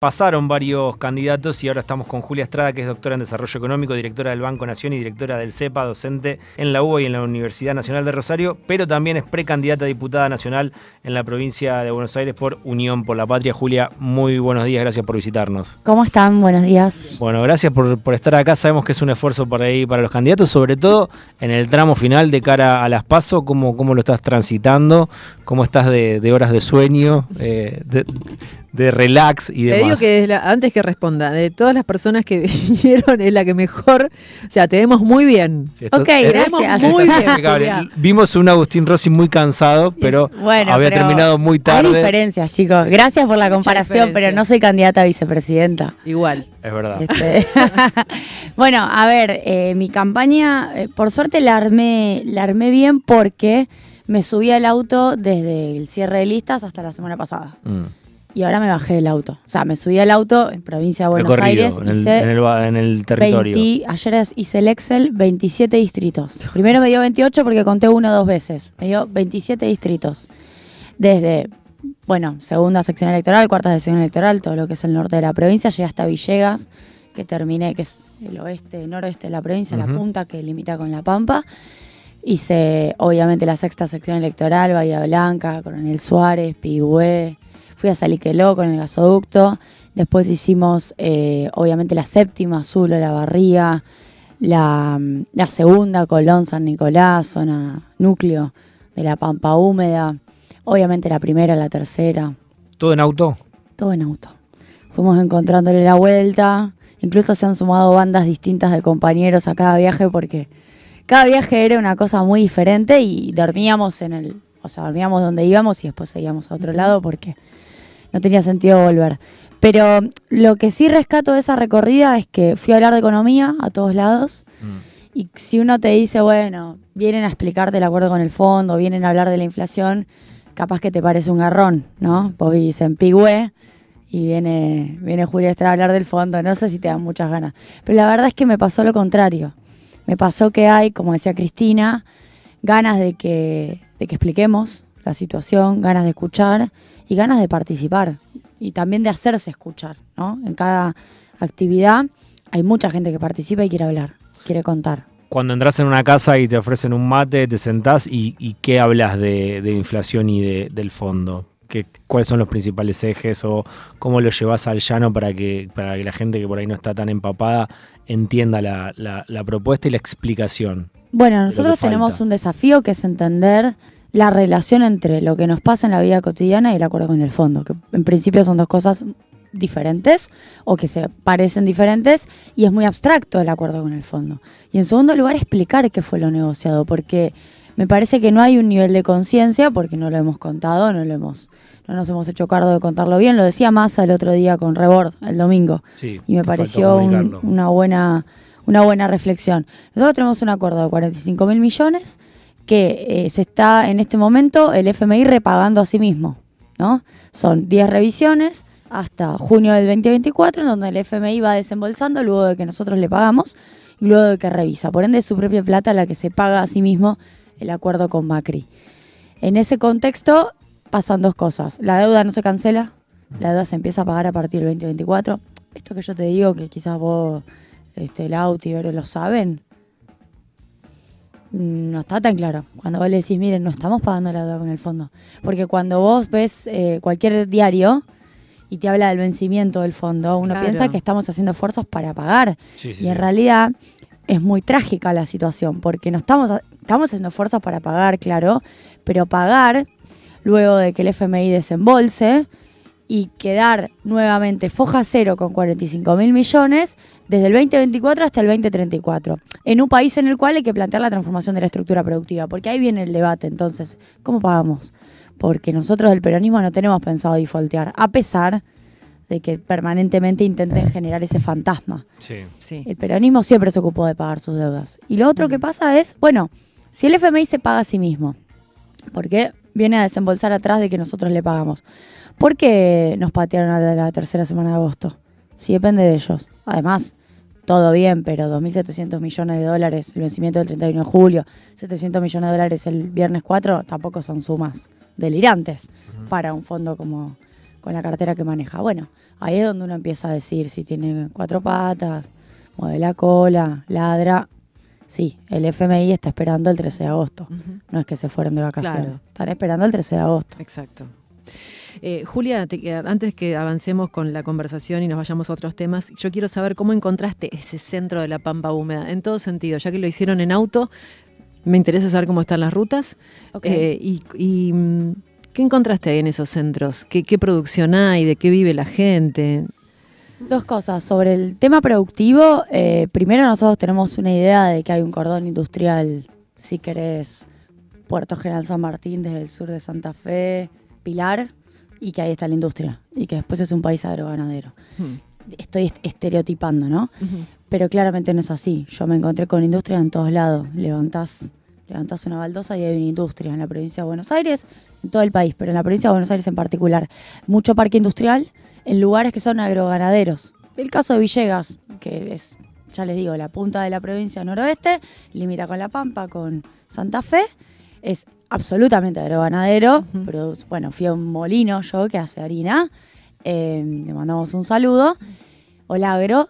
Pasaron varios candidatos y ahora estamos con Julia Estrada, que es doctora en Desarrollo Económico, directora del Banco Nación y directora del CEPA, docente en la UBA y en la Universidad Nacional de Rosario, pero también es precandidata a diputada nacional en la provincia de Buenos Aires por Unión por la Patria. Julia, muy buenos días, gracias por visitarnos. ¿Cómo están? Buenos días. Bueno, gracias por, por estar acá. Sabemos que es un esfuerzo para, ahí, para los candidatos, sobre todo en el tramo final de cara a las PASO. ¿Cómo, cómo lo estás transitando? ¿Cómo estás de, de horas de sueño? Eh, de, de relax y demás. Te digo que la, antes que responda, de todas las personas que vinieron es la que mejor, o sea, te vemos muy bien. Sí, esto, ok, gracias. Muy bien. Vimos un Agustín Rossi muy cansado, pero bueno, había pero terminado muy tarde. Hay diferencias, chicos. Gracias por la comparación, pero no soy candidata a vicepresidenta. Igual. Es verdad. Este, bueno, a ver, eh, mi campaña, eh, por suerte la armé, la armé bien porque me subí al auto desde el cierre de listas hasta la semana pasada. Mm y ahora me bajé del auto. O sea, me subí al auto en provincia de Buenos Aires. En el, en, el, en el, territorio. 20, ayer hice el Excel, 27 distritos. Primero me dio 28 porque conté uno o dos veces. Me dio 27 distritos. Desde, bueno, segunda sección electoral, cuarta sección electoral, todo lo que es el norte de la provincia. Llegué hasta Villegas, que terminé, que es el oeste, noroeste de la provincia, la punta que limita con La Pampa. Hice, obviamente, la sexta sección electoral, Bahía Blanca, Coronel Suárez, Pigüé fui a Saliqueló con el gasoducto, después hicimos eh, obviamente la séptima, Azul, la Barría, la, la, segunda, Colón, San Nicolás, zona núcleo de la Pampa Húmeda, obviamente la primera, la tercera. ¿Todo en auto? Todo en auto. Fuimos encontrándole la vuelta, incluso se han sumado bandas distintas de compañeros a cada viaje porque cada viaje era una cosa muy diferente y dormíamos en el, o sea, dormíamos donde íbamos y después seguíamos a otro lado porque no tenía sentido volver. Pero lo que sí rescato de esa recorrida es que fui a hablar de economía a todos lados. Mm. Y si uno te dice, bueno, vienen a explicarte el acuerdo con el fondo, vienen a hablar de la inflación, capaz que te parece un garrón, ¿no? Vos vivís en Pigüé y viene, viene Julia Estrada a hablar del fondo, no sé si te dan muchas ganas. Pero la verdad es que me pasó lo contrario. Me pasó que hay, como decía Cristina, ganas de que, de que expliquemos la situación, ganas de escuchar y ganas de participar y también de hacerse escuchar, ¿no? En cada actividad hay mucha gente que participa y quiere hablar, quiere contar. Cuando entras en una casa y te ofrecen un mate, te sentás y, ¿qué hablas de, inflación y de, del fondo? ¿Qué, ¿Cuáles son los principales ejes o cómo lo llevas al llano para que, para que la gente que por ahí no está tan empapada entienda la, la propuesta y la explicación? Bueno, nosotros tenemos un desafío que es entender la relación entre lo que nos pasa en la vida cotidiana y el acuerdo con el fondo, que en principio son dos cosas diferentes o que se parecen diferentes y es muy abstracto el acuerdo con el fondo. Y en segundo lugar, explicar qué fue lo negociado, porque me parece que no hay un nivel de conciencia, porque no lo hemos contado, no lo hemos no nos hemos hecho cargo de contarlo bien. Lo decía Massa el otro día con Rebord, el domingo, y me pareció una, buena, una buena reflexión. Nosotros tenemos un acuerdo de 45 mil millones que eh, se está en este momento el FMI repagando a sí mismo. ¿no? Son 10 revisiones hasta junio del 2024, en donde el FMI va desembolsando luego de que nosotros le pagamos y luego de que revisa. Por ende, es su propia plata la que se paga a sí mismo el acuerdo con Macri. En ese contexto pasan dos cosas. La deuda no se cancela, la deuda se empieza a pagar a partir del 2024. Esto que yo te digo, que quizás vos, este, el Auti, lo saben, no está tan claro. Cuando vos le decís, miren, no estamos pagando la deuda con el fondo. Porque cuando vos ves eh, cualquier diario y te habla del vencimiento del fondo, uno piensa que estamos haciendo esfuerzos para pagar. y en realidad es muy trágica la situación, porque no estamos, estamos haciendo esfuerzos para pagar, claro, pero pagar luego de que el FMI desembolse y quedar nuevamente foja cero con 45 mil millones desde el 2024 hasta el 2034, en un país en el cual hay que plantear la transformación de la estructura productiva, porque ahí viene el debate entonces, ¿cómo pagamos? Porque nosotros del peronismo no tenemos pensado defaultear, a pesar de que permanentemente intenten generar ese fantasma. Sí. Sí. El peronismo siempre se ocupó de pagar sus deudas. Y lo otro que pasa es, bueno, si el FMI se paga a sí mismo, porque viene a desembolsar atrás de que nosotros le pagamos. ¿Por qué nos patearon a la, tercera semana de agosto? Si depende de ellos. Además, todo bien, pero 2.700 millones de dólares el vencimiento del 31 de julio, 700 millones de dólares el viernes 4, tampoco son sumas delirantes para un fondo como, con la cartera que maneja. Bueno, ahí es donde uno empieza a decir si tiene cuatro patas, mueve la cola, ladra. Sí, el FMI está esperando el 13 de agosto. No es que se fueron de vacaciones. Están esperando el 13 de agosto. Exacto. Eh, Julia, antes que avancemos con la conversación y nos vayamos a otros temas, yo quiero saber cómo encontraste ese centro de la Pampa húmeda, en todo sentido, ya que lo hicieron en auto, me interesa saber cómo están las rutas eh, y, mm, qué encontraste ahí en esos centros, ¿Qué, producción hay, de qué vive la gente. Dos cosas. Sobre el tema productivo, eh, primero nosotros tenemos una idea de que hay un cordón industrial, si querés, Puerto General San Martín desde el sur de Santa Fe, Pilar, y que ahí está la industria y que después es un país agroganadero. Hmm. Estoy estereotipando, ¿no? Pero claramente no es así. Yo me encontré con industria en todos lados. Levantás, levantás una baldosa y hay una industria en la provincia de Buenos Aires, en todo el país, pero en la provincia de Buenos Aires en particular. Mucho parque industrial en lugares que son agroganaderos. El caso de Villegas, que es, ya les digo, la punta de la provincia noroeste, limita con La Pampa, con Santa Fe, es absolutamente agroganadero, pero bueno, fui a un molino yo que hace harina, eh, le mandamos un saludo, hola agro,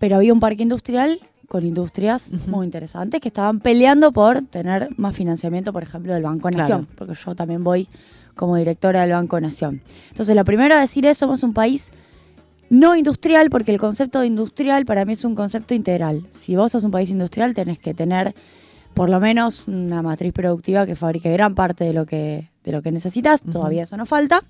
pero había un parque industrial con industrias muy interesantes que estaban peleando por tener más financiamiento, por ejemplo, del Banco Nación, porque yo también voy como directora del Banco Nación. Entonces, lo primero a decir es, somos un país no industrial, porque el concepto de industrial para mí es un concepto integral. Si vos sos un país industrial, tenés que tener por lo menos una matriz productiva que fabrique gran parte de lo que, de lo que necesitas, todavía eso no falta,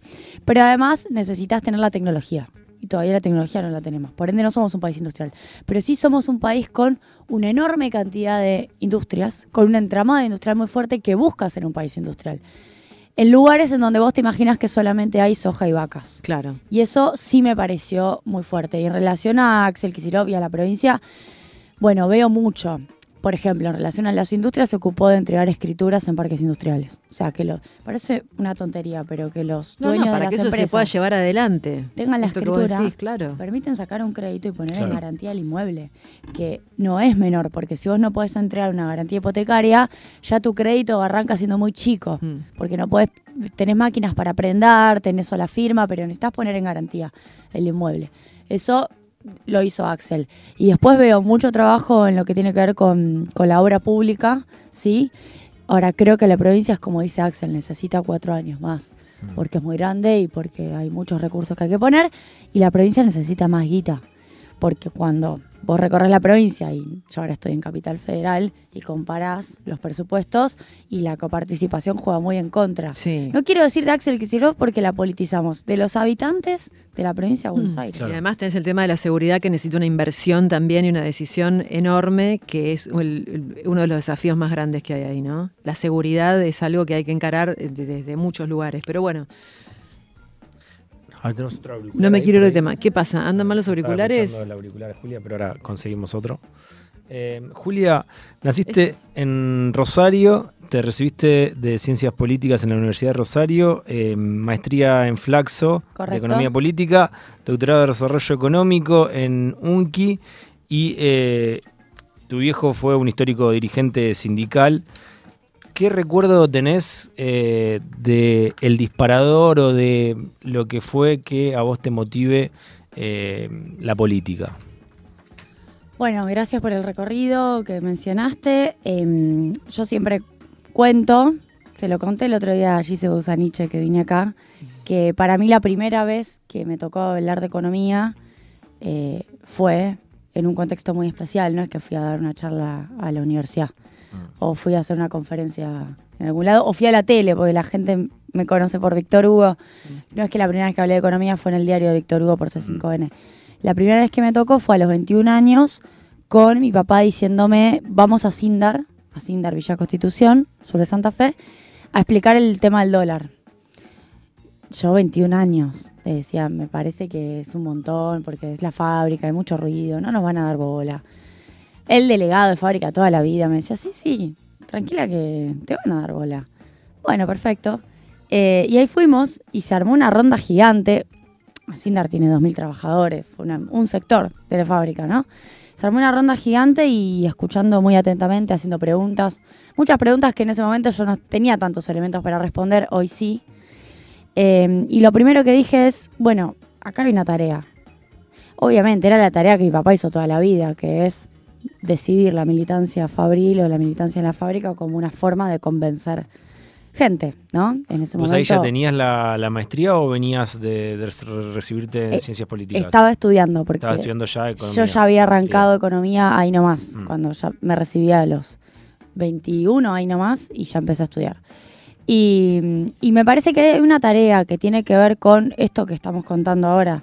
pero además necesitas tener la tecnología. Y todavía la tecnología no la tenemos. Por ende no somos un país industrial. Pero sí somos un país con una enorme cantidad de industrias, con una entramada industrial muy fuerte que busca ser un país industrial. En lugares en donde vos te imaginas que solamente hay soja y vacas. Claro. Y eso sí me pareció muy fuerte. Y en relación a Axel Kicillof y a la provincia, bueno, veo mucho por ejemplo, en relación a las industrias, se ocupó de entregar escrituras en parques industriales. O sea, que lo parece una tontería, pero que los dueños para de que eso se pueda llevar adelante. Tengan la escritura, claro. permiten sacar un crédito y poner en garantía el inmueble, que no es menor, porque si vos no podés entregar una garantía hipotecaria, ya tu crédito arranca siendo muy chico, mm. porque no podés, tenés máquinas para prendar, tenés sola firma, pero necesitas poner en garantía el inmueble. Eso lo hizo Axel. Y después veo mucho trabajo en lo que tiene que ver con, la obra pública, ¿sí? Ahora creo que la provincia es como dice Axel, necesita cuatro años más, mm. porque es muy grande y porque hay muchos recursos que hay que poner, y la provincia necesita más guita, porque cuando vos recorres la provincia y yo ahora estoy en Capital Federal y comparás los presupuestos y la coparticipación juega muy en contra. No quiero decir de Axel Kicillof porque la politizamos, de los habitantes de la provincia de Buenos mm, Aires. Y además tenés el tema de la seguridad que necesita una inversión también y una decisión enorme que es uno de los desafíos más grandes que hay ahí, ¿no? La seguridad es algo que hay que encarar desde muchos lugares, pero bueno. No me quiero ir de tema. ¿Qué pasa? ¿Andan mal los auriculares? El auricular Julia, pero ahora conseguimos otro. Eh, Julia, naciste en Rosario, te recibiste de Ciencias Políticas en la Universidad de Rosario, eh, maestría en Flaxo de Economía Política, doctorado de Desarrollo Económico en UNCI y eh, tu viejo fue un histórico dirigente sindical. ¿Qué recuerdo tenés eh, de el disparador o de lo que fue que a vos te motive eh, la política? Bueno, gracias por el recorrido que mencionaste. Em, yo siempre cuento, se lo conté el otro día a Gise Busaniche que vine acá, que para mí la primera vez que me tocó hablar de economía eh, fue en un contexto muy especial, no es que fui a dar una charla a la universidad o fui a hacer una conferencia en algún lado, o fui a la tele, porque la gente me conoce por Víctor Hugo. No es que la primera vez que hablé de economía fue en el diario de Víctor Hugo por C5N. La primera vez que me tocó fue a los 21 años con mi papá diciéndome, vamos a Sindar, a Sindar Villa Constitución, sur de Santa Fe, a explicar el tema del dólar. Yo 21 años, le decía, me parece que es un montón, porque es la fábrica, hay mucho ruido, no nos van a dar bola el delegado de fábrica toda la vida me decía, sí, sí, tranquila que te van a dar bola. Bueno, perfecto. Eh, y ahí fuimos y se armó una ronda gigante. Sindar tiene 2.000 trabajadores, fue un sector de la fábrica, ¿no? Se armó una ronda gigante y escuchando muy atentamente, haciendo preguntas. Muchas preguntas que en ese momento yo no tenía tantos elementos para responder, hoy sí. Em, y lo primero que dije es, bueno, acá hay una tarea. Obviamente era la tarea que mi papá hizo toda la vida, que es decidir la militancia fabril o la militancia en la fábrica como una forma de convencer gente, ¿no? En ese ¿Vos ahí ya tenías la, maestría o venías de, recibirte en eh, ciencias políticas? Estaba estudiando, porque estaba estudiando ya economía. Yo ya había arrancado economía ahí nomás, mm. cuando ya me recibía a los 21 ahí nomás y ya empecé a estudiar. Y, y me parece que hay una tarea que tiene que ver con esto que estamos contando ahora,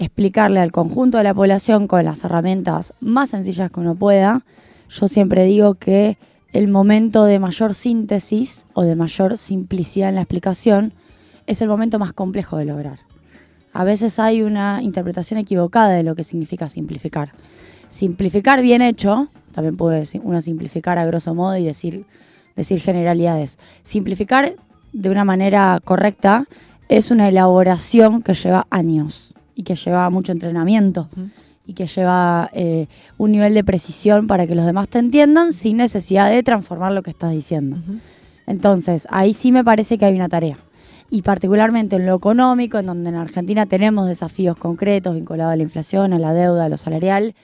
explicarle al conjunto de la población con las herramientas más sencillas que uno pueda. Yo siempre digo que el momento de mayor síntesis o de mayor simplicidad en la explicación es el momento más complejo de lograr. A veces hay una interpretación equivocada de lo que significa simplificar. Simplificar bien hecho, también puede uno simplificar a grosso modo y decir, decir generalidades. Simplificar de una manera correcta es una elaboración que lleva años y que lleva mucho entrenamiento y que lleva eh, un nivel de precisión para que los demás te entiendan sin necesidad de transformar lo que estás diciendo. Entonces, ahí sí me parece que hay una tarea. Y particularmente en lo económico, en donde en Argentina tenemos desafíos concretos vinculados a la inflación, a la deuda, a lo salarial,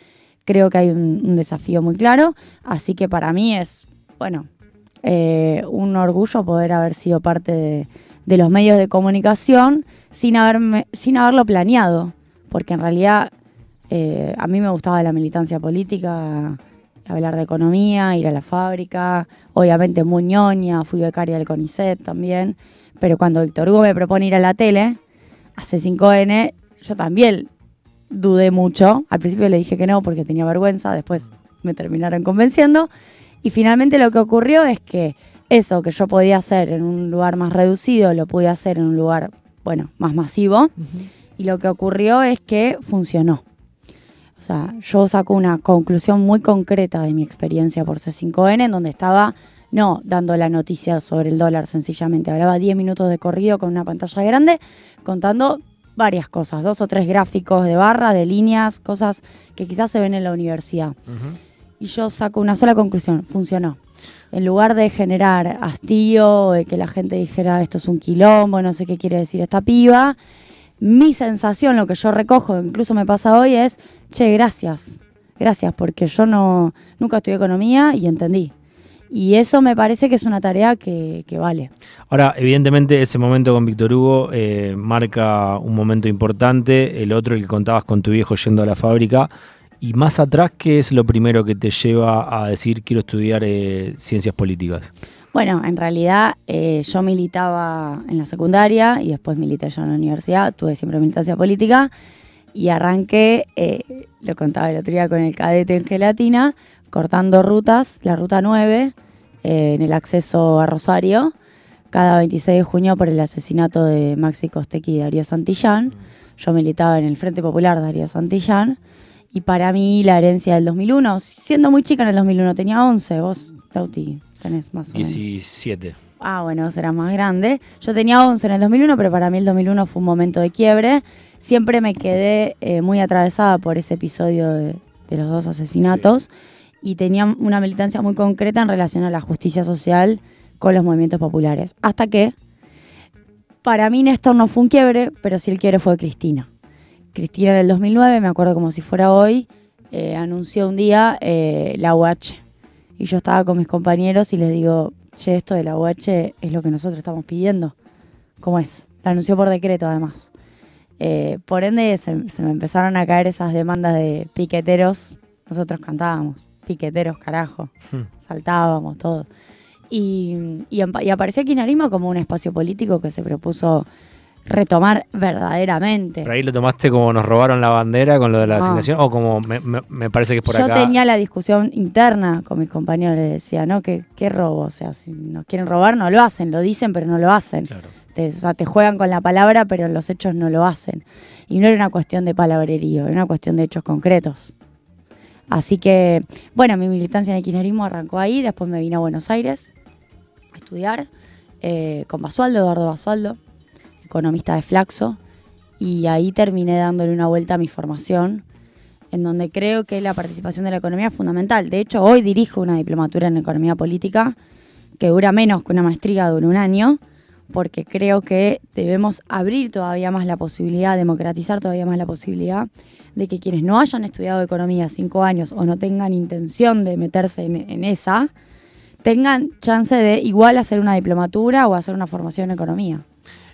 creo que hay un, desafío muy claro. Así que para mí es, bueno, eh, un orgullo poder haber sido parte de, de los medios de comunicación sin, haberme, sin haberlo planeado, porque en realidad eh, a mí me gustaba la militancia política, hablar de economía, ir a la fábrica, obviamente muy ñoña, fui becaria del CONICET también, pero cuando Víctor Hugo me propone ir a la tele, hace 5N, yo también dudé mucho, al principio le dije que no porque tenía vergüenza, después me terminaron convenciendo, y finalmente lo que ocurrió es que eso que yo podía hacer en un lugar más reducido, lo pude hacer en un lugar, bueno, más masivo. Y lo que ocurrió es que funcionó. O sea, yo saco una conclusión muy concreta de mi experiencia por C5N, en donde estaba no dando la noticia sobre el dólar sencillamente, hablaba 10 minutos de corrido con una pantalla grande, contando varias cosas, dos o tres gráficos de barra, de líneas, cosas que quizás se ven en la universidad. Y yo saco una sola conclusión, funcionó en lugar de generar hastío, de que la gente dijera esto es un quilombo, no sé qué quiere decir esta piba, mi sensación, lo que yo recojo, incluso me pasa hoy, es, che, gracias, gracias, porque yo no, nunca estudié economía y entendí. Y eso me parece que es una tarea que, vale. Ahora, evidentemente ese momento con Víctor Hugo eh, marca un momento importante, el otro, el que contabas con tu viejo yendo a la fábrica, y más atrás, ¿qué es lo primero que te lleva a decir quiero estudiar eh, ciencias políticas? Bueno, en realidad eh, yo militaba en la secundaria y después milité ya en la universidad, tuve siempre militancia política y arranqué, eh, lo contaba el otro día con el cadete en gelatina, cortando rutas, la ruta 9, en el acceso a Rosario, cada 26 de junio por el asesinato de Maxi Costequi y Darío Santillán. Yo militaba en el Frente Popular Darío Santillán y para mí la herencia del 2001, siendo muy chica en el 2001, tenía 11, vos, Tauti, tenés más o menos. 17. Ah, bueno, será más grande. Yo tenía 11 en el 2001, pero para mí el 2001 fue un momento de quiebre. Siempre me quedé eh, muy atravesada por ese episodio de, los dos asesinatos y tenía una militancia muy concreta en relación a la justicia social con los movimientos populares. Hasta que, para mí Néstor no fue un quiebre, pero sí el quiebre fue Cristina. Cristina en el 2009, me acuerdo como si fuera hoy, eh, anunció un día eh, la UH. Y yo estaba con mis compañeros y les digo, che, esto de la UH es lo que nosotros estamos pidiendo. ¿Cómo es? La anunció por decreto además. Eh, por ende se, me empezaron a caer esas demandas de piqueteros. Nosotros cantábamos, piqueteros, carajo. Hmm. Saltábamos, todo. Y, y, y apareció Quinarismo como un espacio político que se propuso retomar verdaderamente. ¿Pero ahí lo tomaste como nos robaron la bandera con lo de la asignación? ¿O como me, parece que es por Yo acá? Yo tenía la discusión interna con mis compañeros, les decía, ¿no? ¿Qué, ¿Qué, robo? O sea, si nos quieren robar, no lo hacen, lo dicen, pero no lo hacen. Te, o sea, te juegan con la palabra, pero en los hechos no lo hacen. Y no era una cuestión de palabrerío, era una cuestión de hechos concretos. Así que, bueno, mi militancia en el kirchnerismo arrancó ahí, después me vine a Buenos Aires a estudiar eh, con Basualdo, Eduardo Basualdo economista de Flaxo, y ahí terminé dándole una vuelta a mi formación, en donde creo que la participación de la economía es fundamental. De hecho, hoy dirijo una diplomatura en economía política que dura menos que una maestría, dura un año, porque creo que debemos abrir todavía más la posibilidad, democratizar todavía más la posibilidad de que quienes no hayan estudiado economía cinco años o no tengan intención de meterse en, esa, tengan chance de igual hacer una diplomatura o hacer una formación en economía.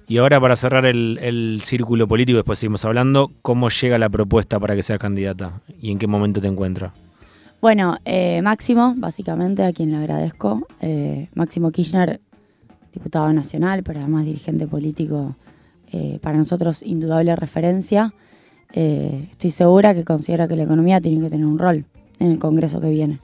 Y ahora para cerrar el, círculo político, después seguimos hablando, ¿cómo llega la propuesta para que seas candidata y en qué momento te encuentras? Bueno, eh, Máximo, básicamente, a quien le agradezco. Eh, Máximo Kirchner, diputado nacional, pero además dirigente político, eh, para nosotros indudable referencia. estoy segura que considera que la economía tiene que tener un rol en el Congreso que viene.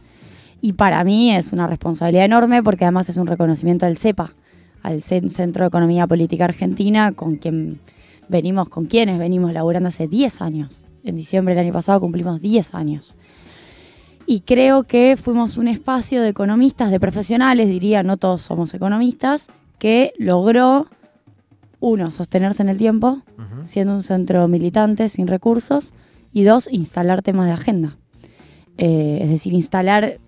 Y para mí es una responsabilidad enorme porque además es un reconocimiento al CEPA, al Centro de Economía Política Argentina, con quien venimos, con quienes venimos laburando hace 10 años. En diciembre del año pasado cumplimos 10 años. Y creo que fuimos un espacio de economistas, de profesionales, diría, no todos somos economistas, que logró, uno, sostenerse en el tiempo, siendo un centro militante sin recursos, y dos, instalar temas de agenda. Eh, es decir, instalar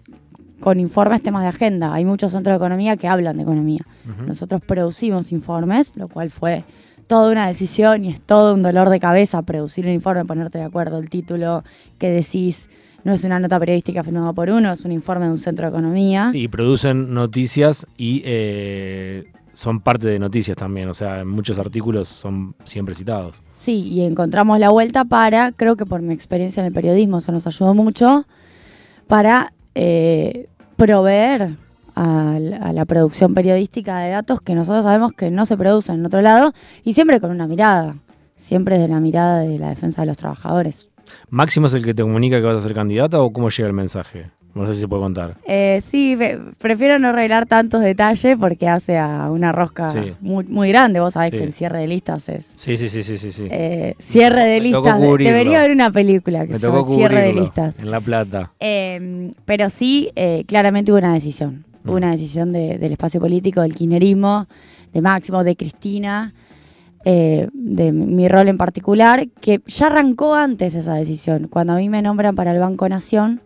con informes temas de agenda. Hay muchos centros de economía que hablan de economía. Nosotros producimos informes, lo cual fue toda una decisión y es todo un dolor de cabeza producir un informe, ponerte de acuerdo el título que decís. No es una nota periodística firmada por uno, es un informe de un centro de economía. Sí, producen noticias y eh, son parte de noticias también, o sea, muchos artículos son siempre citados. Sí, y encontramos la vuelta para, creo que por mi experiencia en el periodismo, eso nos ayudó mucho, para eh, proveer a, la producción periodística de datos que nosotros sabemos que no se producen en otro lado y siempre con una mirada, siempre de la mirada de la defensa de los trabajadores. ¿Máximo es el que te comunica que vas a ser candidata o cómo llega el mensaje? No sé si se puede contar. Eh, sí, prefiero no revelar tantos detalles porque hace a una rosca muy, grande. Vos sabés que el cierre de listas es. Sí, sí, sí, sí, sí. Eh, cierre de listas. Debería haber una película que se llama Cierre de listas. En La Plata. Em, pero sí, eh, claramente hubo una decisión. Hubo mm. una decisión del espacio político, del kirchnerismo, de Máximo, de Cristina. de mi rol en particular, que ya arrancó antes esa decisión. Cuando a mí me nombran para el Banco Nación,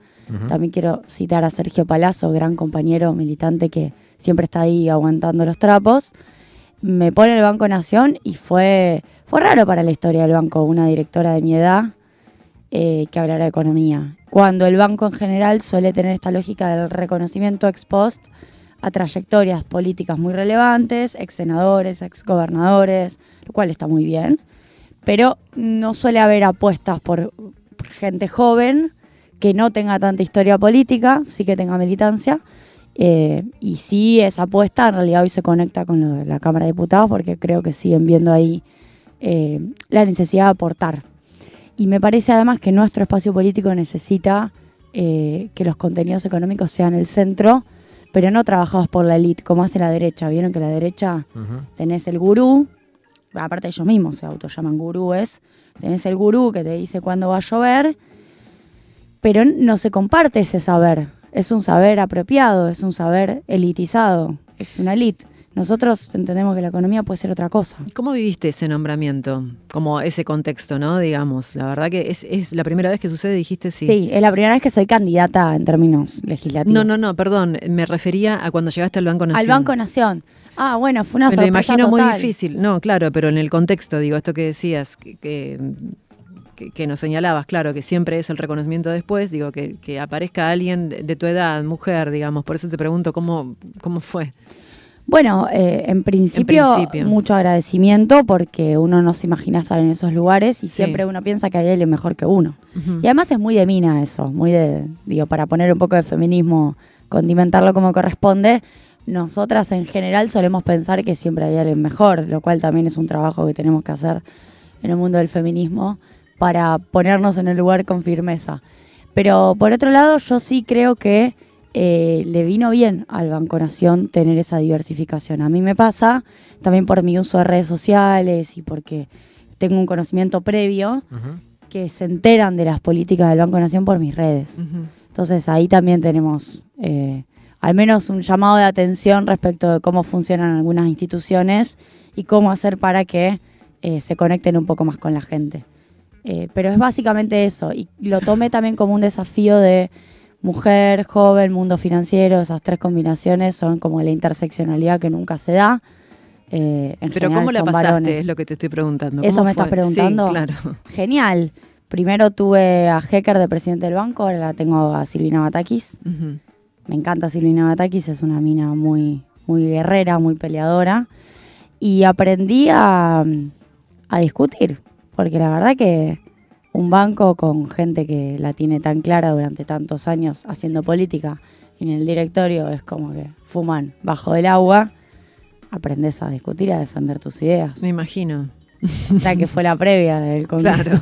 también quiero citar a Sergio Palazzo, gran compañero militante que siempre está ahí aguantando los trapos. Me pone el Banco Nación y fue, fue raro para la historia del banco una directora de mi edad eh, que hablara de economía. Cuando el banco en general suele tener esta lógica del reconocimiento ex post a trayectorias políticas muy relevantes, ex senadores, ex gobernadores, lo cual está muy bien, pero no suele haber apuestas por gente joven que no tenga tanta historia política, sí que tenga militancia. Eh, y sí, esa apuesta en realidad hoy se conecta con la Cámara de Diputados porque creo que siguen viendo ahí eh, la necesidad de aportar. Y me parece además que nuestro espacio político necesita eh, que los contenidos económicos sean el centro, pero no trabajados por la élite, como hace la derecha. Vieron que la derecha tenés el gurú, aparte ellos mismos se autollaman gurúes, tenés el gurú que te dice cuándo va a llover pero no se comparte ese saber. Es un saber apropiado, es un saber elitizado, es una elite. Nosotros entendemos que la economía puede ser otra cosa. ¿Cómo viviste ese nombramiento? Como ese contexto, ¿no? Digamos, la verdad que es, la primera vez que sucede, dijiste sí. Sí, es la primera vez que soy candidata en términos legislativos. No, no, no, perdón, me refería a cuando llegaste al Banco Nación. Al Banco Nación. Ah, bueno, fue una sorpresa Me imagino muy difícil. No, claro, pero en el contexto, digo, esto que decías, que que, nos señalabas, claro, que siempre es el reconocimiento después, digo, que, aparezca alguien de, tu edad, mujer, digamos, por eso te pregunto cómo, cómo fue. Bueno, eh, en, principio, mucho agradecimiento porque uno no se imagina estar en esos lugares y siempre uno piensa que hay alguien mejor que uno. Y además es muy de mina eso, muy de, digo, para poner un poco de feminismo, condimentarlo como corresponde, nosotras en general solemos pensar que siempre hay alguien mejor, lo cual también es un trabajo que tenemos que hacer en el mundo del feminismo para ponernos en el lugar con firmeza. Pero por otro lado, yo sí creo que eh, le vino bien al Banco Nación tener esa diversificación. A mí me pasa, también por mi uso de redes sociales y porque tengo un conocimiento previo, que se enteran de las políticas del Banco Nación por mis redes. Entonces ahí también tenemos eh, al menos un llamado de atención respecto de cómo funcionan algunas instituciones y cómo hacer para que eh, se conecten un poco más con la gente. Eh, pero es básicamente eso. Y lo tomé también como un desafío de mujer, joven, mundo financiero. Esas tres combinaciones son como la interseccionalidad que nunca se da. Eh, en Pero general ¿cómo la pasaste? varones. Es lo que te estoy preguntando. ¿Eso ¿Cómo me estás preguntando? Sí, claro. Genial. Primero tuve a Hecker de presidente del banco, ahora la tengo a Silvina Batakis. Me encanta Silvina Batakis, es una mina muy, muy guerrera, muy peleadora. Y aprendí a, a discutir, porque la verdad que un banco con gente que la tiene tan clara durante tantos años haciendo política en el directorio es como que fuman bajo del agua, aprendes a discutir, a defender tus ideas. Me imagino. O sea que fue la previa del Congreso.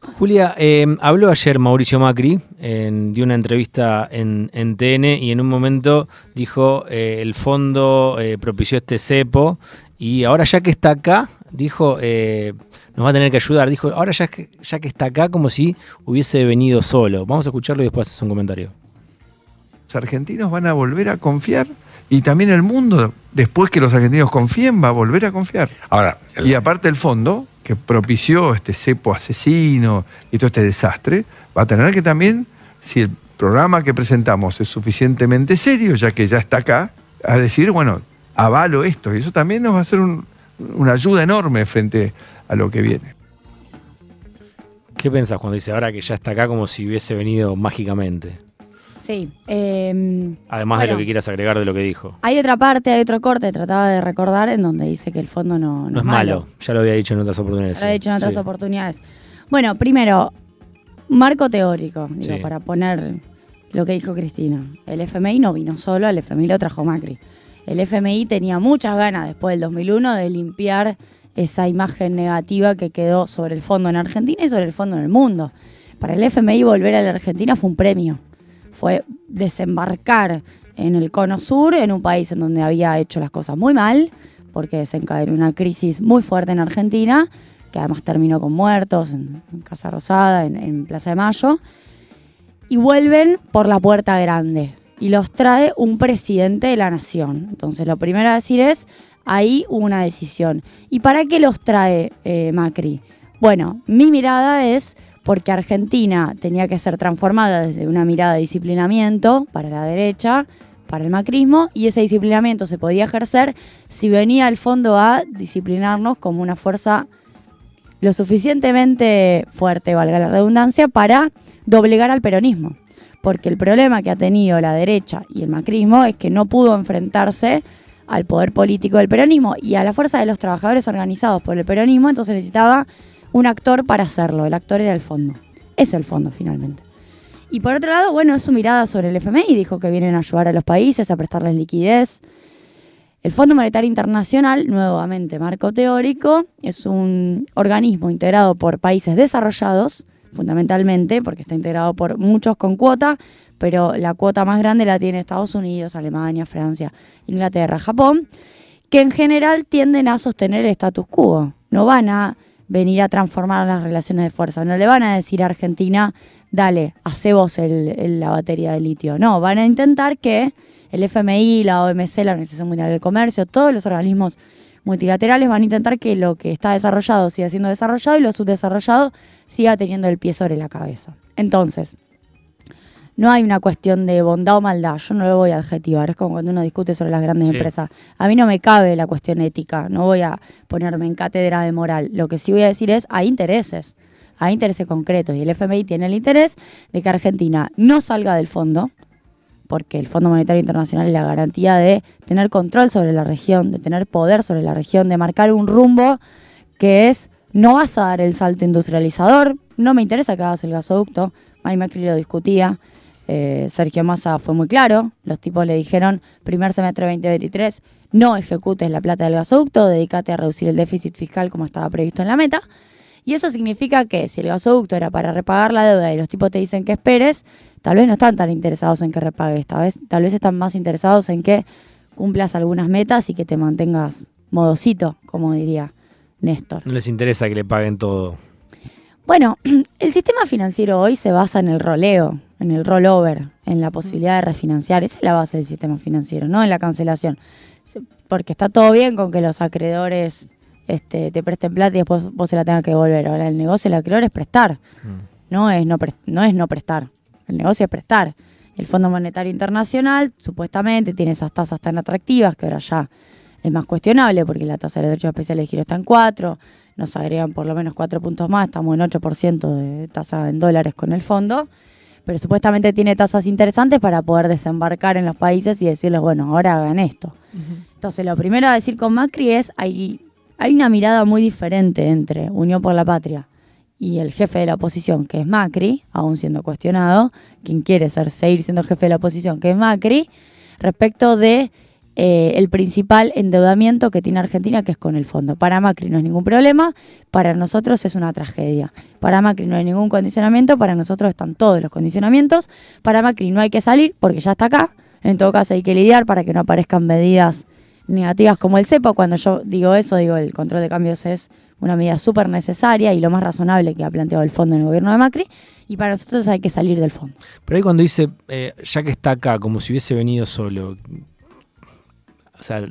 Julia, eh, habló ayer Mauricio Macri, en, dio una entrevista en, en TN y en un momento dijo eh, el fondo eh, propició este cepo y ahora ya que está acá, dijo, eh, nos va a tener que ayudar. Dijo, ahora ya que, ya que está acá como si hubiese venido solo. Vamos a escucharlo y después haces un comentario. Los argentinos van a volver a confiar y también el mundo, después que los argentinos confíen, va a volver a confiar. Ahora, el- Y aparte el fondo, que propició este cepo asesino y todo este desastre, va a tener que también, si el programa que presentamos es suficientemente serio, ya que ya está acá, a decir, bueno, avalo esto. Y eso también nos va a ser un- una ayuda enorme frente a lo que viene. ¿Qué pensás cuando dice ahora que ya está acá como si hubiese venido mágicamente? Sí. eh, Además de lo que quieras agregar de lo que dijo. hay otra parte, hay otro corte, trataba de recordar, en donde dice que el fondo no, no No es malo, ya lo había dicho en otras oportunidades. Lo sí. dicho en otras Sí. oportunidades. Bueno, primero, marco teórico, digo, Sí. para poner lo que dijo Cristina. El FMI no vino solo, el FMI lo trajo Macri. El FMI tenía muchas ganas después del 2001 de limpiar esa imagen negativa que quedó sobre el fondo en Argentina y sobre el fondo en el mundo. Para el FMI volver a la Argentina fue un premio. Fue desembarcar en el cono sur, en un país en donde había hecho las cosas muy mal, porque desencadenó una crisis muy fuerte en Argentina, que además terminó con muertos en, Casa Rosada, en Plaza de Mayo, y vuelven por la puerta grande. Y los trae un presidente de la nación. Entonces, lo primero a decir es, ahí hubo una decisión. ¿Y para qué los trae eh, Macri? Bueno, mi mirada es porque Argentina tenía que ser transformada desde una mirada de disciplinamiento para la derecha, para el macrismo, y ese disciplinamiento se podía ejercer si venía el fondo a disciplinarnos como una fuerza lo suficientemente fuerte, valga la redundancia, para doblegar al peronismo. Porque el problema que ha tenido la derecha y el macrismo es que no pudo enfrentarse al poder político del peronismo y a la fuerza de los trabajadores organizados por el peronismo, entonces necesitaba un actor para hacerlo. El actor era el fondo. Es el fondo finalmente. Y por otro lado, bueno, es su mirada sobre el FMI. Dijo que vienen a ayudar a los países, a prestarles liquidez. El Fondo Monetario Internacional, nuevamente marco teórico, es un organismo integrado por países desarrollados, fundamentalmente, porque está integrado por muchos con cuota, pero la cuota más grande la tiene Estados Unidos, Alemania, Francia, Inglaterra, Japón, que en general tienden a sostener el status quo. No van a venir a transformar las relaciones de fuerza, no le van a decir a Argentina, dale, hace vos el- la batería de litio. No, van a intentar que el FMI, la OMC, la Organización Mundial del Comercio, todos los organismos multilaterales van a intentar que lo que está desarrollado siga siendo desarrollado y lo subdesarrollado siga teniendo el pie sobre la cabeza. Entonces, no hay una cuestión de bondad o maldad, yo no lo voy a adjetivar, es como cuando uno discute sobre las grandes Sí. empresas. A mí no me cabe la cuestión ética, no voy a ponerme en cátedra de moral. Lo que sí voy a decir es, hay intereses, hay intereses concretos y el FMI tiene el interés de que Argentina no salga del fondo, porque el Fondo Monetario Internacional es la garantía de tener control sobre la región, de tener poder sobre la región, de marcar un rumbo que es, no vas a dar el salto industrializador, no me interesa que hagas el gasoducto, May Macri lo discutía, eh, Sergio Massa fue muy claro, los tipos le dijeron, primer semestre 2023, no ejecutes la plata del gasoducto, dedícate a reducir el déficit fiscal como estaba previsto en la meta, y eso significa que si el gasoducto era para repagar la deuda y los tipos te dicen que esperes, tal vez no están tan interesados en que repagues, tal vez, tal vez están más interesados en que cumplas algunas metas y que te mantengas modosito, como diría Néstor. No les interesa que le paguen todo. Bueno, el sistema financiero hoy se basa en el roleo, en el rollover, en la posibilidad de refinanciar. Esa es la base del sistema financiero, no en la cancelación. Porque está todo bien con que los acreedores este, te presten plata y después vos se la tengas que devolver. Ahora, el negocio es prestar, no es no, pres- no es no prestar. El negocio es prestar. El Fondo Monetario Internacional supuestamente tiene esas tasas tan atractivas que ahora ya es más cuestionable porque la tasa de derechos especiales de giro está en 4, nos agregan por lo menos 4 puntos más, estamos en 8% de tasa en dólares con el fondo, pero supuestamente tiene tasas interesantes para poder desembarcar en los países y decirles, bueno, ahora hagan esto. Entonces, lo primero a decir con Macri es, hay, hay una mirada muy diferente entre Unión por la Patria y el jefe de la oposición, que es Macri, aún siendo cuestionado, quien quiere seguir siendo jefe de la oposición, que es Macri, respecto de eh, el principal endeudamiento que tiene Argentina, que es con el fondo. Para Macri no es ningún problema, para nosotros es una tragedia. Para Macri no hay ningún condicionamiento, para nosotros están todos los condicionamientos. Para Macri no hay que salir porque ya está acá. En todo caso hay que lidiar para que no aparezcan medidas negativas como el CEPA. Cuando yo digo eso, digo el control de cambios es una medida súper necesaria y lo más razonable que ha planteado el fondo en el gobierno de Macri, y para nosotros hay que salir del fondo. Pero ahí cuando dice, eh, ya que está acá, como si hubiese venido solo, o sea,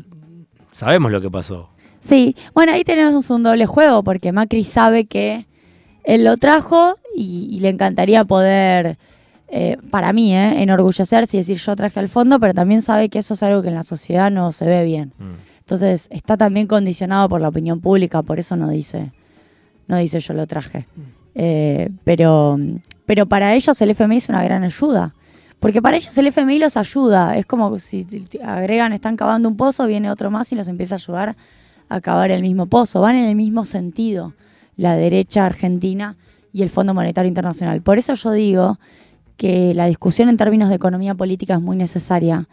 sabemos lo que pasó. Sí, bueno, ahí tenemos un doble juego, porque Macri sabe que él lo trajo y, le encantaría poder, eh, para mí, eh, enorgullecerse y decir yo traje al fondo, pero también sabe que eso es algo que en la sociedad no se ve bien. Mm. Entonces está también condicionado por la opinión pública, por eso no dice, no dice yo lo traje. Mm. Eh, pero, pero para ellos el FMI es una gran ayuda. Porque para ellos el FMI los ayuda. Es como si agregan, están cavando un pozo, viene otro más y los empieza a ayudar a cavar el mismo pozo. Van en el mismo sentido, la derecha argentina y el Fondo Monetario Internacional. Por eso yo digo que la discusión en términos de economía política es muy necesaria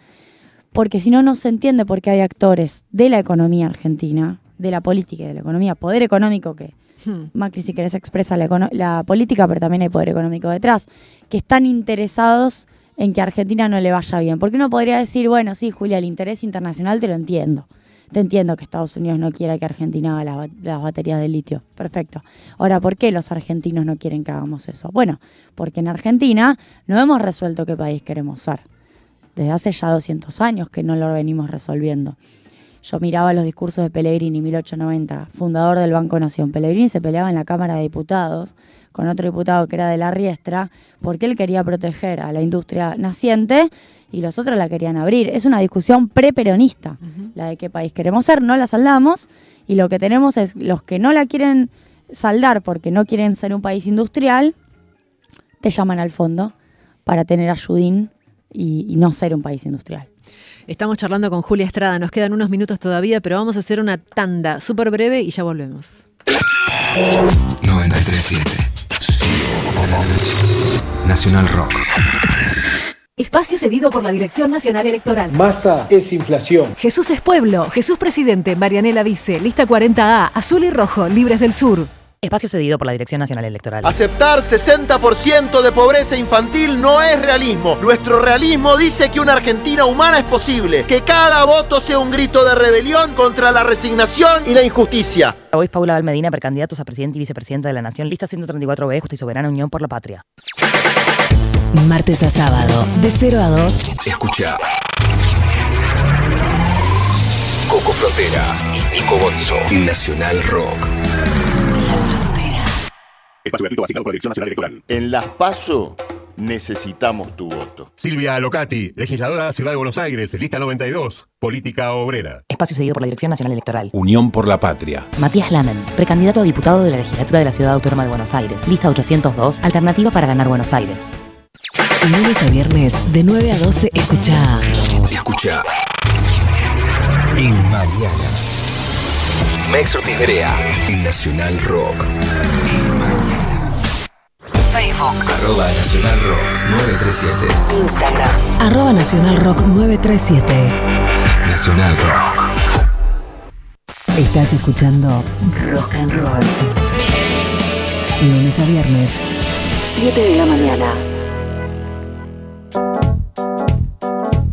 porque si no, no se entiende por qué hay actores de la economía argentina, de la política y de la economía, poder económico que hmm. Macri si querés expresa la, la, política, pero también hay poder económico detrás, que están interesados en que a Argentina no le vaya bien. Porque uno podría decir, bueno, sí, Julia, el interés internacional te lo entiendo. Te entiendo que Estados Unidos no quiera que Argentina haga las baterías de litio. Perfecto. Ahora, ¿por qué los argentinos no quieren que hagamos eso? Bueno, porque en Argentina no hemos resuelto qué país queremos ser desde hace ya 200 años que no lo venimos resolviendo. Yo miraba los discursos de Pellegrini, 1890, fundador del Banco Nación. Pellegrini se peleaba en la Cámara de Diputados con otro diputado que era de la Riestra, porque él quería proteger a la industria naciente y los otros la querían abrir. Es una discusión preperonista, la de qué país queremos ser, no la saldamos y lo que tenemos es los que no la quieren saldar porque no quieren ser un país industrial, te llaman al fondo para tener ayudín y, no ser un país industrial. Estamos charlando con Julia Estrada, nos quedan unos minutos todavía, pero vamos a hacer una tanda súper breve y ya volvemos. 937 Nacional Rock. Espacio cedido por la Dirección Nacional Electoral. Masa es inflación. Jesús es pueblo. Jesús presidente. Marianela Vice. Lista 40A. Azul y rojo. Libres del Sur. Espacio cedido por la Dirección Nacional Electoral. Aceptar 60% de pobreza infantil no es realismo. Nuestro realismo dice que una Argentina humana es posible, que cada voto sea un grito de rebelión contra la resignación y la injusticia. Hoy es Paula Valmedina, precandidatos a presidente y vicepresidenta de la Nación, lista 134B, Justa y Soberana Unión por la Patria. Martes a sábado, de 0 a 2. Escucha. Coco Frontera y Nico Bonzo. Nacional Rock. Espacio gratuito asignado por la Dirección Nacional Electoral. En Las PASO necesitamos tu voto. Silvia Locati, legisladora de la Ciudad de Buenos Aires, lista 92, política obrera. Espacio cedido por la Dirección Nacional Electoral. Unión por la Patria. Matías Lamens, precandidato a diputado de la legislatura de la Ciudad Autónoma de Buenos Aires, lista 802, alternativa para ganar Buenos Aires. Lunes a viernes, de 9 a 12, escucha. Escucha. En mañana. Mex Ortiz en Nacional Rock. Facebook. Arroba Nacional Rock 937. Instagram. Arroba Nacional Rock 937. Nacional Rock. Estás escuchando Rock and Roll. Lunes a viernes, 7 de la mañana.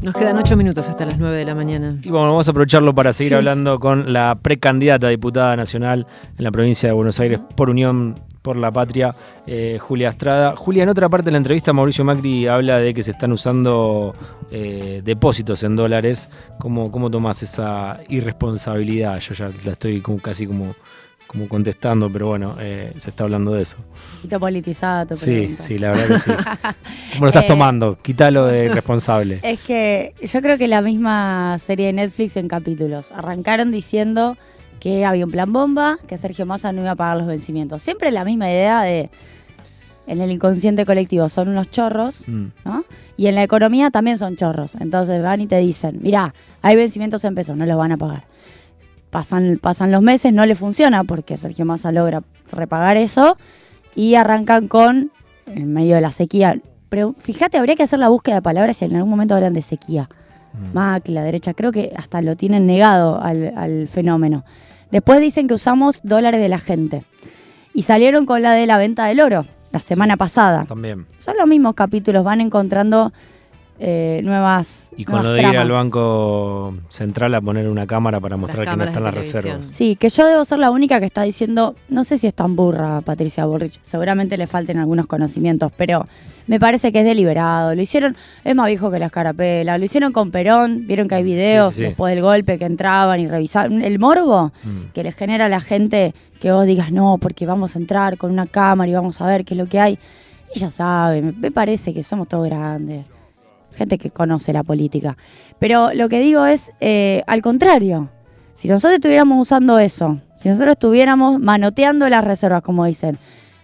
Nos quedan ocho minutos hasta las 9 de la mañana. Y bueno, vamos a aprovecharlo para seguir hablando con la precandidata a diputada nacional en la provincia de Buenos Aires por Unión por la Patria, eh, Julia Estrada. Julia, en otra parte de la entrevista, Mauricio Macri habla de que se están usando eh, depósitos en dólares. ¿Cómo, ¿Cómo tomás esa irresponsabilidad? Yo ya la estoy como, casi como como contestando, pero bueno, eh, se está hablando de eso. Poquito politizada tu Sí, sí, la verdad que sí. ¿Cómo lo estás tomando? Quítalo de responsable. Es que yo creo que la misma serie de Netflix en capítulos. Arrancaron diciendo que había un plan bomba, que Sergio Massa no iba a pagar los vencimientos. Siempre la misma idea de en el inconsciente colectivo son unos chorros, Mm. ¿no? Y en la economía también son chorros. Entonces van y te dicen, mirá, hay vencimientos en pesos, no los van a pagar. Pasan, pasan los meses, no le funciona porque Sergio Massa logra repagar eso y arrancan con, en medio de la sequía, pero fíjate, habría que hacer la búsqueda de palabras si en algún momento hablan de sequía. Macri, la derecha, creo que hasta lo tienen negado al, al fenómeno. Después dicen que usamos dólares de la gente. Y salieron con la de la venta del oro, la semana pasada. También. Son los mismos capítulos, van encontrando eh, nuevas. Y con nuevas lo de ir al. Banco Central a poner una cámara para mostrar que no están las reservas. Sí, que yo debo ser la única que está diciendo, no sé si es tan burra Patricia Bullrich, seguramente le falten algunos conocimientos, pero me parece que es deliberado. Lo hicieron, es más viejo que la escarapela, lo hicieron con Perón, vieron que hay videos Sí, sí, sí. después del golpe que entraban y revisaban. El morbo Mm. que le genera a la gente que vos digas, no, porque vamos a entrar con una cámara y vamos a ver qué es lo que hay. Ella sabe, me, me parece que somos todos grandes, gente que conoce la política. Pero lo que digo es, eh, al contrario, si nosotros estuviéramos usando eso, si nosotros estuviéramos manoteando las reservas, como dicen,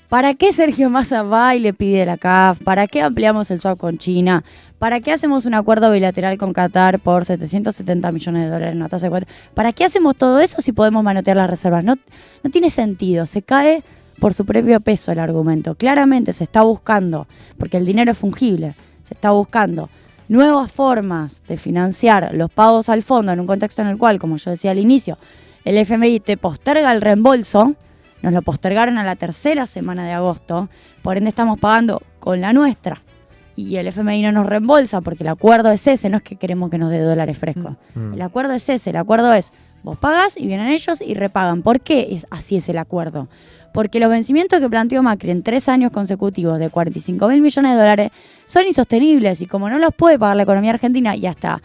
¿para qué Sergio Massa va y le pide la CAF? ¿Para qué ampliamos el swap con China? ¿Para qué hacemos un acuerdo bilateral con Qatar por 770 millones de dólares en una tasa de cuatro? ¿Para qué hacemos todo eso si podemos manotear las reservas? No, no tiene sentido, se cae por su propio peso el argumento. Claramente se está buscando, porque el dinero es fungible, se está buscando nuevas formas de financiar los pagos al fondo en un contexto en el cual, como yo decía al inicio, el FMI te posterga el reembolso, nos lo postergaron a la tercera semana de agosto, por ende estamos pagando con la nuestra. Y el FMI no nos reembolsa porque el acuerdo es ese, no es que queremos que nos dé dólares frescos. Mm. El acuerdo es ese, el acuerdo es, vos pagas y vienen ellos y repagan. ¿Por qué es, así es el acuerdo? Porque los vencimientos que planteó Macri en tres años consecutivos de 45 mil millones de dólares son insostenibles y como no los puede pagar la economía argentina y hasta,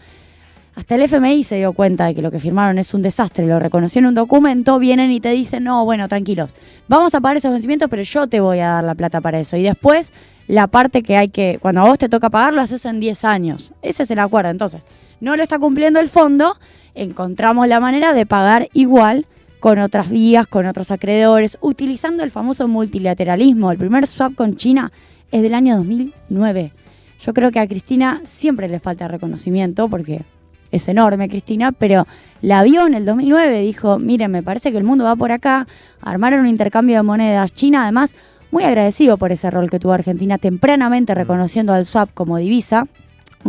hasta el FMI se dio cuenta de que lo que firmaron es un desastre, lo reconoció en un documento, vienen y te dicen, no, bueno, tranquilos, vamos a pagar esos vencimientos, pero yo te voy a dar la plata para eso. Y después la parte que hay que, cuando a vos te toca pagar, lo haces en 10 años. Ese es el acuerdo. Entonces, no lo está cumpliendo el fondo, encontramos la manera de pagar igual con otras vías, con otros acreedores, utilizando el famoso multilateralismo. El primer swap con China es del año 2009. Yo creo que a Cristina siempre le falta reconocimiento porque es enorme Cristina, pero la vio en el 2009, dijo, miren, me parece que el mundo va por acá, armaron un intercambio de monedas. China además muy agradecido por ese rol que tuvo Argentina tempranamente reconociendo al swap como divisa,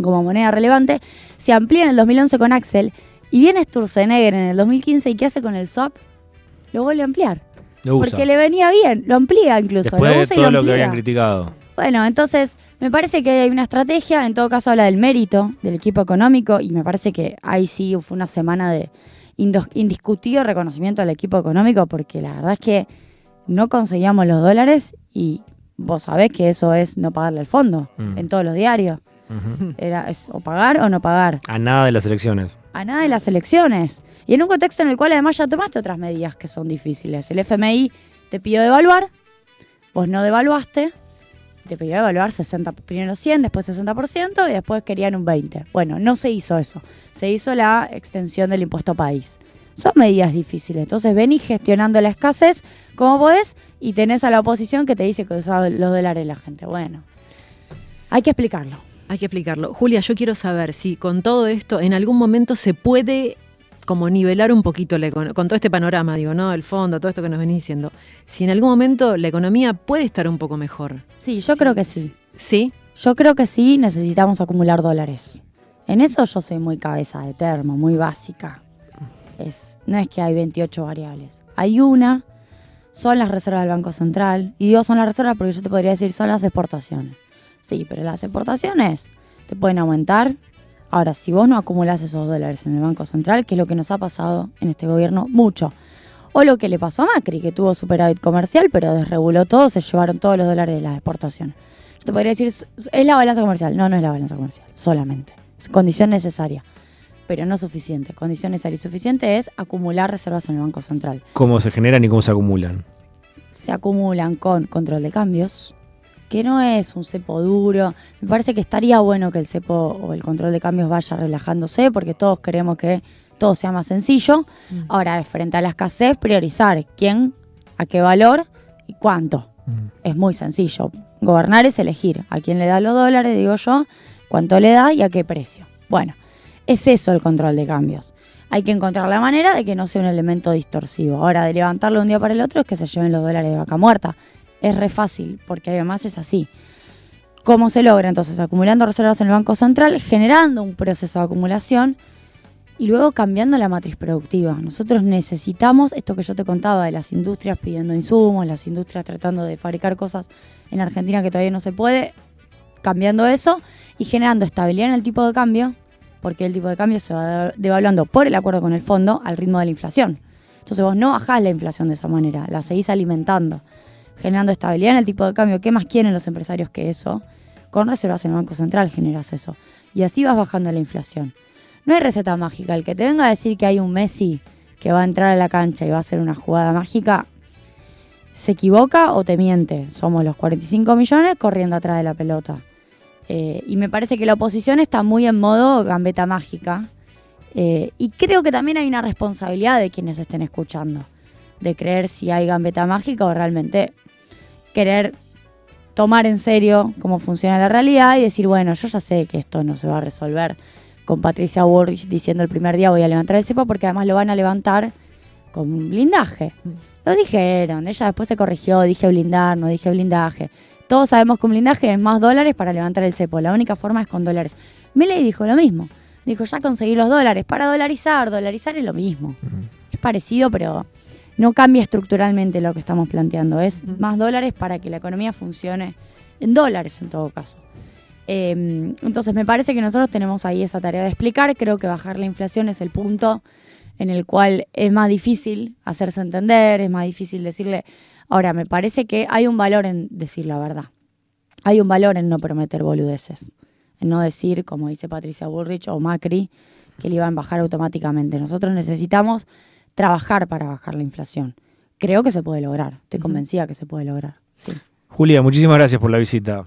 como moneda relevante, se amplía en el 2011 con Axel y viene Sturzenegger en el 2015 y ¿qué hace con el swap? Lo vuelve a ampliar. Lo usa. Porque le venía bien, lo amplía incluso. Después lo de y todo lo que habían criticado. Bueno, entonces me parece que hay una estrategia, en todo caso habla del mérito del equipo económico y me parece que ahí sí fue una semana de indiscutido reconocimiento al equipo económico porque la verdad es que no conseguíamos los dólares y vos sabés que eso es no pagarle al fondo Mm. en todos los diarios. Era es o pagar o no pagar. A nada de las elecciones. A nada de las elecciones. Y en un contexto en el cual además ya tomaste otras medidas que son difíciles. El FMI te pidió devaluar, vos no devaluaste, te pidió devaluar 60, primero 100, después 60% y después querían un 20. Bueno, no se hizo eso. Se hizo la extensión del impuesto país. Son medidas difíciles. Entonces venís gestionando la escasez como podés y tenés a la oposición que te dice que usa los dólares de la gente. Bueno, hay que explicarlo. Hay que explicarlo. Julia, yo quiero saber si con todo esto en algún momento se puede como nivelar un poquito la con todo este panorama, digo, ¿no? El fondo, todo esto que nos venís diciendo. Si en algún momento la economía puede estar un poco mejor. Sí, yo creo que sí. ¿Sí? Yo creo que sí necesitamos acumular dólares. En eso yo soy muy cabeza de termo, muy básica. Es, no es que hay 28 variables. Hay una, son las reservas del Banco Central. Y digo son las reservas porque yo te podría decir son las exportaciones. Sí, pero las exportaciones te pueden aumentar. Ahora, si vos no acumulás esos dólares en el Banco Central, que es lo que nos ha pasado en este gobierno mucho. O lo que le pasó a Macri, que tuvo superávit comercial, pero desreguló todo, se llevaron todos los dólares de las exportaciones. Yo te podría decir, es la balanza comercial. No, no es la balanza comercial, solamente. Es condición necesaria. pero no suficiente. Condición necesaria y suficiente es acumular reservas en el Banco Central. ¿Cómo se generan y cómo se acumulan? Se acumulan con control de cambios, que no es un cepo duro. Me parece que estaría bueno que el cepo o el control de cambios vaya relajándose, porque todos queremos que todo sea más sencillo. Mm. Ahora, frente a la escasez, priorizar quién, a qué valor y cuánto. Es muy sencillo. Gobernar es elegir a quién le da los dólares, digo yo, cuánto le da y a qué precio. Bueno, es eso el control de cambios. Hay que encontrar la manera de que no sea un elemento distorsivo. Ahora, de levantarlo un día para el otro es que se lleven los dólares de vaca muerta. Es re fácil, porque además es así. ¿Cómo se logra entonces? Acumulando reservas en el Banco Central, generando un proceso de acumulación y luego cambiando la matriz productiva. Nosotros necesitamos esto que yo te contaba de las industrias pidiendo insumos, las industrias tratando de fabricar cosas en Argentina que todavía no se puede, cambiando eso y generando estabilidad en el tipo de cambio, porque el tipo de cambio se va devaluando por el acuerdo con el fondo al ritmo de la inflación. Entonces vos no bajás la inflación de esa manera, la seguís alimentando, generando estabilidad en el tipo de cambio. ¿Qué más quieren los empresarios que eso? Con reservas en el Banco Central generas eso. Y así vas bajando la inflación. No hay receta mágica. El que te venga a decir que hay un Messi que va a entrar a la cancha y va a hacer una jugada mágica, se equivoca o te miente. Somos los 45 millones corriendo atrás de la pelota. Eh, y me parece que la oposición está muy en modo gambeta mágica. Eh, y creo que también hay una responsabilidad de quienes estén escuchando, de creer si hay gambeta mágica o realmente querer tomar en serio cómo funciona la realidad y decir, bueno, yo ya sé que esto no se va a resolver con Patricia Bullrich diciendo el primer día voy a levantar el cepo porque además lo van a levantar con un blindaje. Lo dijeron, ella después se corrigió, dije blindar, no dije blindaje. Todos sabemos que un blindaje es más dólares para levantar el cepo. La única forma es con dólares. Milei dijo lo mismo. Dijo, ya conseguí los dólares para dolarizar. Dolarizar es lo mismo. Es parecido, pero no cambia estructuralmente lo que estamos planteando. Es más dólares para que la economía funcione en dólares en todo caso. Eh, entonces me parece que nosotros tenemos ahí esa tarea de explicar. Creo que bajar la inflación es el punto en el cual es más difícil hacerse entender, es más difícil decirle... Ahora, me parece que hay un valor en decir la verdad. Hay un valor en no prometer boludeces. En no decir, como dice Patricia Bullrich o Macri, que le iban a bajar automáticamente. Nosotros necesitamos trabajar para bajar la inflación. Creo que se puede lograr. Estoy convencida que se puede lograr. Sí. Julia, muchísimas gracias por la visita.